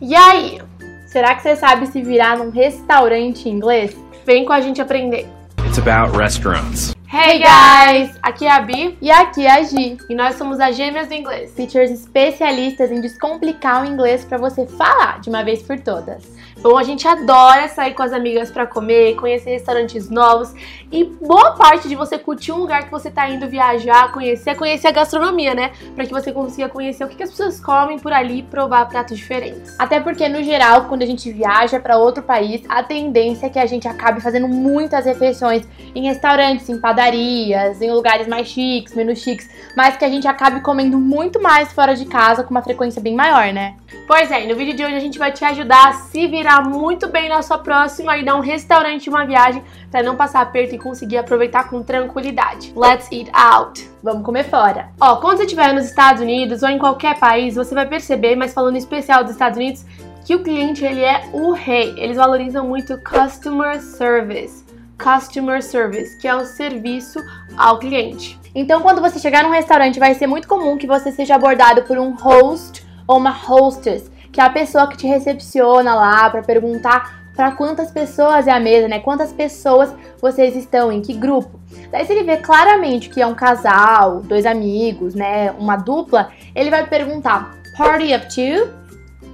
E aí? Será que você sabe se virar num restaurante inglês? Vem com a gente aprender. It's about restaurants. Hey guys! Aqui é a Bi E aqui é a Gi, e nós somos as Gêmeas do Inglês. teachers especialistas em descomplicar o inglês para você falar de uma vez por todas. Bom, a gente adora sair com as amigas pra comer, conhecer restaurantes novos e boa parte de você curtir um lugar que você tá indo viajar, conhecer, conhecer a gastronomia, né? Pra que você consiga conhecer o que que as pessoas comem por ali e provar pratos diferentes. Até porque, no geral, quando a gente viaja para outro país, a tendência é que a gente acabe fazendo muitas refeições em restaurantes, em padarias, em lugares mais chiques, menos chiques, mas que a gente acabe comendo muito mais fora de casa com uma frequência bem maior, né? Pois é, no vídeo de hoje a gente vai te ajudar a se virar muito bem na sua próxima e dar um restaurante uma viagem pra não passar aperto e conseguir aproveitar com tranquilidade. Let's eat out! Vamos comer fora. Ó, quando você estiver nos Estados Unidos ou em qualquer país, você vai perceber, mas falando em especial dos Estados Unidos, que o cliente ele é o rei. Eles valorizam muito customer service. Customer service, que é o serviço ao cliente. Então, quando você chegar num restaurante, vai ser muito comum que você seja abordado por um host ou uma hostess, que é a pessoa que te recepciona lá para perguntar para quantas pessoas é a mesa, né? Quantas pessoas vocês estão, em que grupo. Daí, se ele vê claramente que é um casal, dois amigos, né? Uma dupla, ele vai perguntar: Party of two?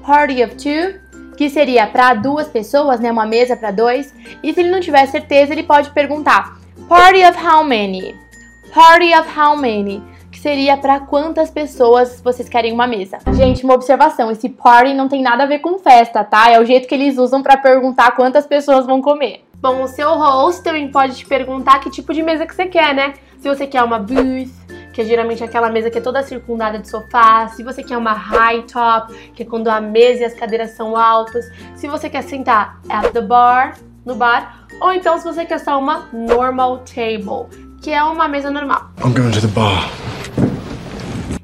Party of two? Que seria para duas pessoas, né? Uma mesa para dois. E se ele não tiver certeza, ele pode perguntar: Party of how many? Party of how many? Que seria para quantas pessoas vocês querem uma mesa. Gente, uma observação: esse party não tem nada a ver com festa, tá? É o jeito que eles usam para perguntar quantas pessoas vão comer. Bom, o seu host também pode te perguntar que tipo de mesa que você quer, né? Se você quer uma booth, que é geralmente aquela mesa que é toda circundada de sofá, se você quer uma high top, que é quando a mesa e as cadeiras são altas, se você quer sentar at the bar, no bar, ou então se você quer só uma normal table, que é uma mesa normal. I'm going to the bar.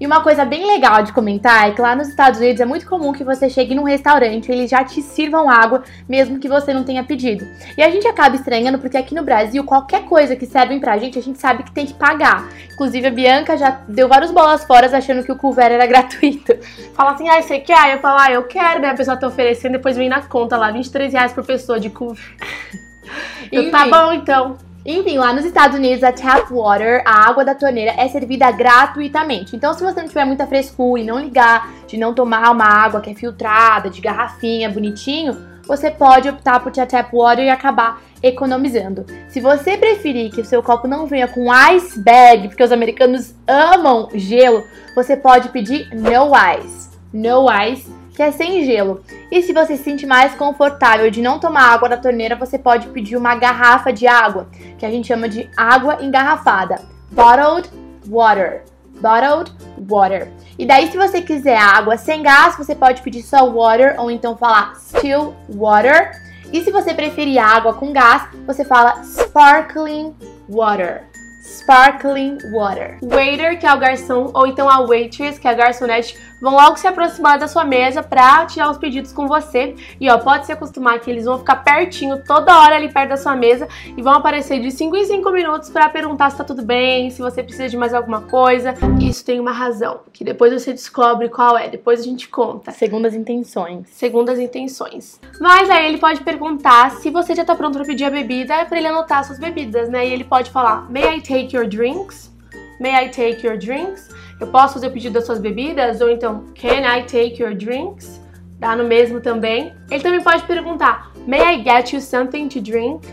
E uma coisa bem legal de comentar é que lá nos Estados Unidos é muito comum que você chegue num restaurante e eles já te sirvam água, mesmo que você não tenha pedido. E a gente acaba estranhando porque aqui no Brasil, qualquer coisa que servem pra gente, a gente sabe que tem que pagar. Inclusive, a Bianca já deu vários bolas fora achando que o couvert era gratuito. Fala assim, ah, você quer? Eu falo, ah, eu quero, né? A pessoa tá oferecendo, depois vem na conta lá, 23 reais por pessoa de couvert. Eu, tá bom, então. Enfim, lá nos Estados Unidos, a tap water, a água da torneira, é servida gratuitamente. Então, se você não tiver muita frescura e não ligar de não tomar uma água que é filtrada, de garrafinha, bonitinho, você pode optar por tap water e acabar economizando. Se você preferir que o seu copo não venha com ice bag, porque os americanos amam gelo, você pode pedir no ice. No ice, que é sem gelo. E se você se sentir mais confortável de não tomar água da torneira, você pode pedir uma garrafa de água, que a gente chama de água engarrafada. Bottled water. Bottled water. E daí, se você quiser água sem gás, você pode pedir só water ou então falar still water. E se você preferir água com gás, você fala sparkling water. Sparkling water. Waiter, que é o garçom, ou então a waitress, que é a garçonete, vão logo se aproximar da sua mesa pra tirar os pedidos com você. E ó, pode se acostumar que eles vão ficar pertinho toda hora ali perto da sua mesa e vão aparecer de 5 em 5 minutos pra perguntar se tá tudo bem, se você precisa de mais alguma coisa. Isso tem uma razão, que depois você descobre qual é, depois a gente conta. Segundo as intenções. Segundo as intenções. Mas aí ele pode perguntar se você já tá pronto pra pedir a bebida, é pra ele anotar suas bebidas, né? E ele pode falar: May I take your drinks? May I take your drinks? Eu posso fazer o pedido das suas bebidas? Ou então, Can I take your drinks? Dá no mesmo também. Ele também pode perguntar: May I get you something to drink?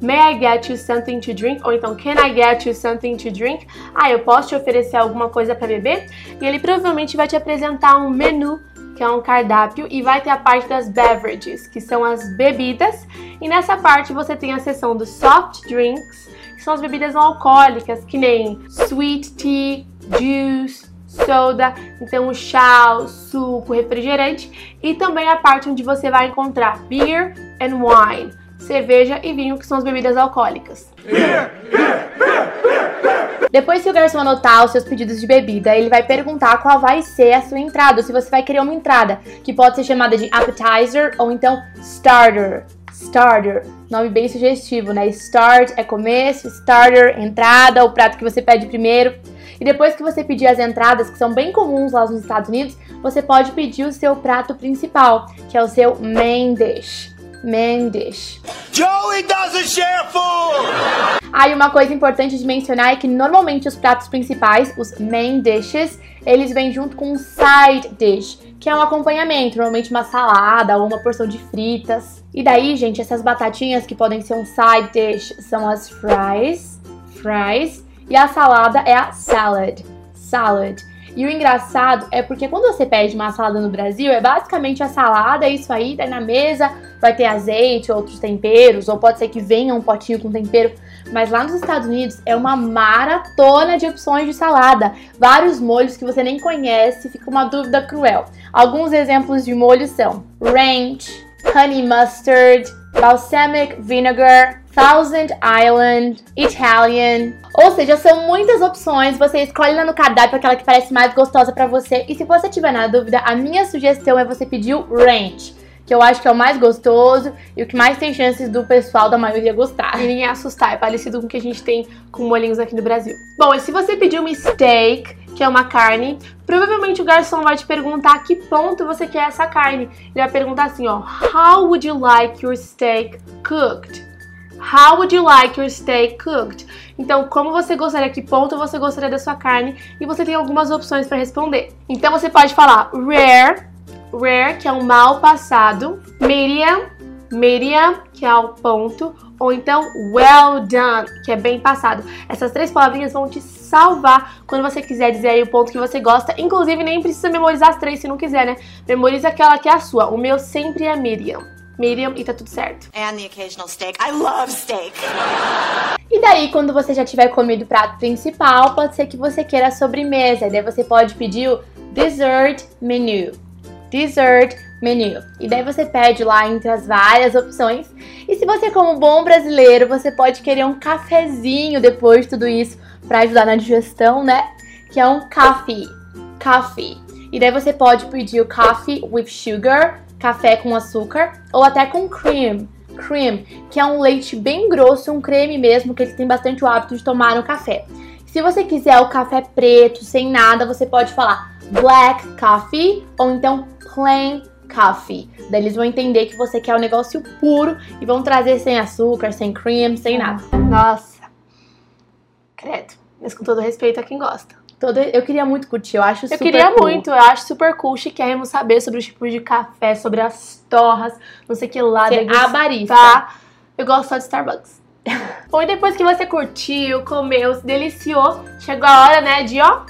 May I get you something to drink? Ou então, Can I get you something to drink? Ah, eu posso te oferecer alguma coisa para beber? E ele provavelmente vai te apresentar um menu que é um cardápio, e vai ter a parte das beverages, que são as bebidas. E nessa parte você tem a seção dos soft drinks, que são as bebidas não alcoólicas, que nem sweet tea, juice, soda, então o chá, o suco, refrigerante, e também a parte onde você vai encontrar beer and wine, cerveja e vinho, que são as bebidas alcoólicas. Depois que o garçom anotar os seus pedidos de bebida, ele vai perguntar qual vai ser a sua entrada, ou se você vai querer uma entrada, que pode ser chamada de appetizer ou então starter. Starter, nome bem sugestivo, né? Start é começo, starter, entrada, o prato que você pede primeiro. E depois que você pedir as entradas, que são bem comuns lá nos Estados Unidos, você pode pedir o seu prato principal, que é o seu main dish. Main dish. Joey doesn't share food! Aí uma coisa importante de mencionar é que normalmente os pratos principais, os main dishes, eles vêm junto com um side dish, que é um acompanhamento, normalmente uma salada ou uma porção de fritas. E daí, gente, essas batatinhas que podem ser um side dish são as fries, fries, e a salada é a salad, salad. E o engraçado é porque quando você pede uma salada no Brasil, é basicamente a salada, é isso aí, daí na mesa vai ter azeite, outros temperos, ou pode ser que venha um potinho com tempero. Mas lá nos Estados Unidos é uma maratona de opções de salada. Vários molhos que você nem conhece, fica uma dúvida cruel. Alguns exemplos de molhos são ranch, honey mustard, balsamic vinegar, Thousand Island, Italian. Ou seja, são muitas opções. Você escolhe lá no cardápio aquela que parece mais gostosa para você. E se você tiver na dúvida, a minha sugestão é você pedir o ranch que eu acho que é o mais gostoso e o que mais tem chances do pessoal da maioria gostar. E ninguém assustar, é parecido com o que a gente tem com molhinhos aqui no Brasil. Bom, e se você pedir um steak, que é uma carne, provavelmente o garçom vai te perguntar a que ponto você quer essa carne. Ele vai perguntar assim, ó, How would you like your steak cooked? How would you like your steak cooked? Então, como você gostaria, que ponto você gostaria da sua carne? E você tem algumas opções para responder. Então, você pode falar rare, rare, que é um mal passado, medium, medium, que é o ponto, ou então well done, que é bem passado. Essas três palavrinhas vão te salvar quando você quiser dizer aí o ponto que você gosta. Inclusive, nem precisa memorizar as três se não quiser, né? Memoriza aquela que é a sua. O meu sempre é medium. Medium e tá tudo certo. And the occasional steak. I love steak. E daí, quando você já tiver comido o prato principal, pode ser que você queira a sobremesa. E daí você pode pedir o dessert menu. Dessert menu. E daí você pede lá entre as várias opções. E se você, como bom brasileiro, você pode querer um cafezinho depois de tudo isso para ajudar na digestão, né? Que é um coffee. Coffee. E daí você pode pedir o coffee with sugar, café com açúcar, ou até com cream. Cream, que é um leite bem grosso, um creme mesmo, que eles têm bastante o hábito de tomar no café. Se você quiser o café preto, sem nada, você pode falar black coffee ou então plain coffee. Daí eles vão entender que você quer o negócio puro e vão trazer sem açúcar, sem cream, sem nada. Nossa. Credo. Mas com todo respeito a quem gosta. Todo, eu queria muito curtir, eu acho Eu super queria cool. muito, eu acho super cool, chiquérrimo saber sobre os tipos de café, sobre as torras, não sei o que lá, Ser degustar. a barista. Eu gosto só de Starbucks. Bom, e depois que você curtiu, comeu, se deliciou, chegou a hora, né, de, ó,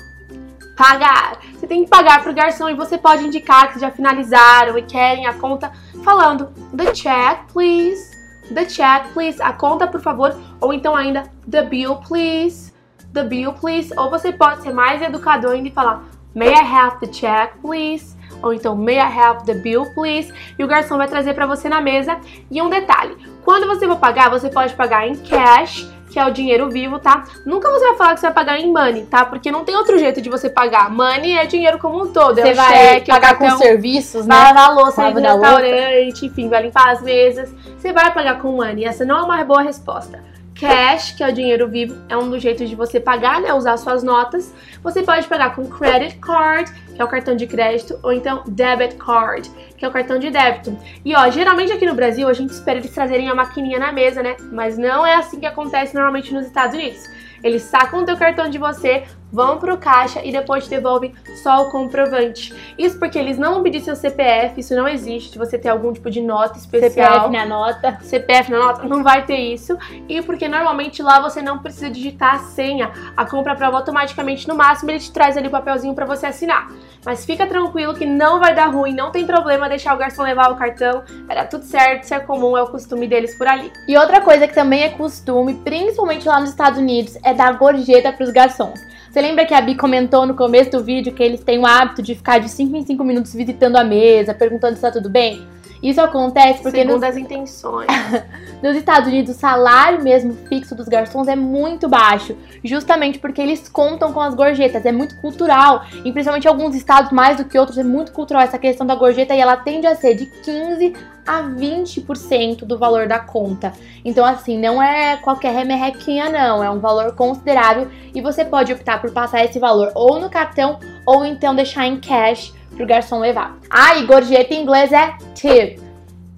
pagar. Você tem que pagar pro garçom e você pode indicar que já finalizaram e querem a conta falando the check, please. The check, please. A conta, por favor. Ou então ainda the bill, please. The bill, please. Ou você pode ser mais educador ainda e falar may I have the check, please. Ou então may I have the bill, please. E o garçom vai trazer para você na mesa. E um detalhe, quando você for pagar, você pode pagar em cash que é o dinheiro vivo, tá? Nunca você vai falar que você vai pagar em money, tá? Porque não tem outro jeito de você pagar. Money é dinheiro como um todo. é Você o vai cheque, pagar com serviços, vai né? lavar a louça no restaurante, enfim, vai limpar as mesas. Você vai pagar com money. Essa não é uma boa resposta. Cash, que é o dinheiro vivo, é um dos jeitos de você pagar, né? Usar suas notas. Você pode pagar com credit card, que é o cartão de crédito, ou então debit card, que é o cartão de débito. E ó, geralmente aqui no Brasil a gente espera eles trazerem a maquininha na mesa, né? Mas não é assim que acontece normalmente nos Estados Unidos. Eles sacam o teu cartão de você, vão pro caixa e depois devolvem só o comprovante. Isso porque eles não pedir seu CPF, isso não existe, de você ter algum tipo de nota especial. CPF na nota. CPF na nota, não vai ter isso. E porque normalmente lá você não precisa digitar a senha. A compra prova automaticamente, no máximo, ele te traz ali o papelzinho para você assinar. Mas fica tranquilo que não vai dar ruim, não tem problema deixar o garçom levar o cartão. Vai dar tudo certo, isso é comum, é o costume deles por ali. E outra coisa que também é costume, principalmente lá nos Estados Unidos, é dar gorjeta pros garçons. Você lembra que a Bi comentou no começo do vídeo que eles têm o hábito de ficar de 5 em 5 minutos visitando a mesa, perguntando se tá tudo bem? Isso acontece porque Segundo nos, as intenções. nos Estados Unidos o salário mesmo fixo dos garçons é muito baixo, justamente porque eles contam com as gorjetas, é muito cultural, e principalmente em alguns estados mais do que outros é muito cultural essa questão da gorjeta e ela tende a ser de 15 a 20% do valor da conta. Então assim, não é qualquer remerrequinha não, é um valor considerável e você pode optar por passar esse valor ou no cartão ou então deixar em cash pro garçom levar. E gorjeta em inglês é tip.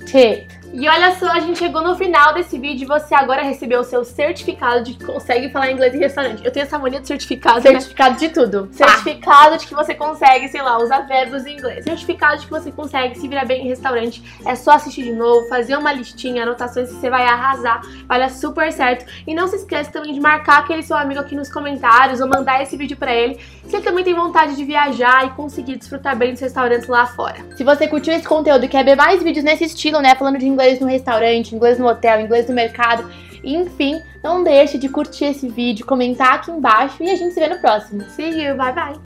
Tip. E olha só, a gente chegou no final desse vídeo e você agora recebeu o seu certificado de que consegue falar inglês em restaurante. Eu tenho essa mania de certificado, né? Certificado de tudo. Certificado de que você consegue, sei lá, usar verbos em inglês. Certificado de que você consegue se virar bem em restaurante. É só assistir de novo, fazer uma listinha, anotações que você vai arrasar. Dar super certo. E não se esqueça também de marcar aquele seu amigo aqui nos comentários ou mandar esse vídeo pra ele. Se ele também tem vontade de viajar e conseguir desfrutar bem dos restaurantes lá fora. Se você curtiu esse conteúdo e quer ver mais vídeos nesse estilo, né? Falando de inglês no restaurante, inglês no hotel, inglês no mercado, enfim, não deixe de curtir esse vídeo, comentar aqui embaixo e a gente se vê no próximo. See you, bye bye!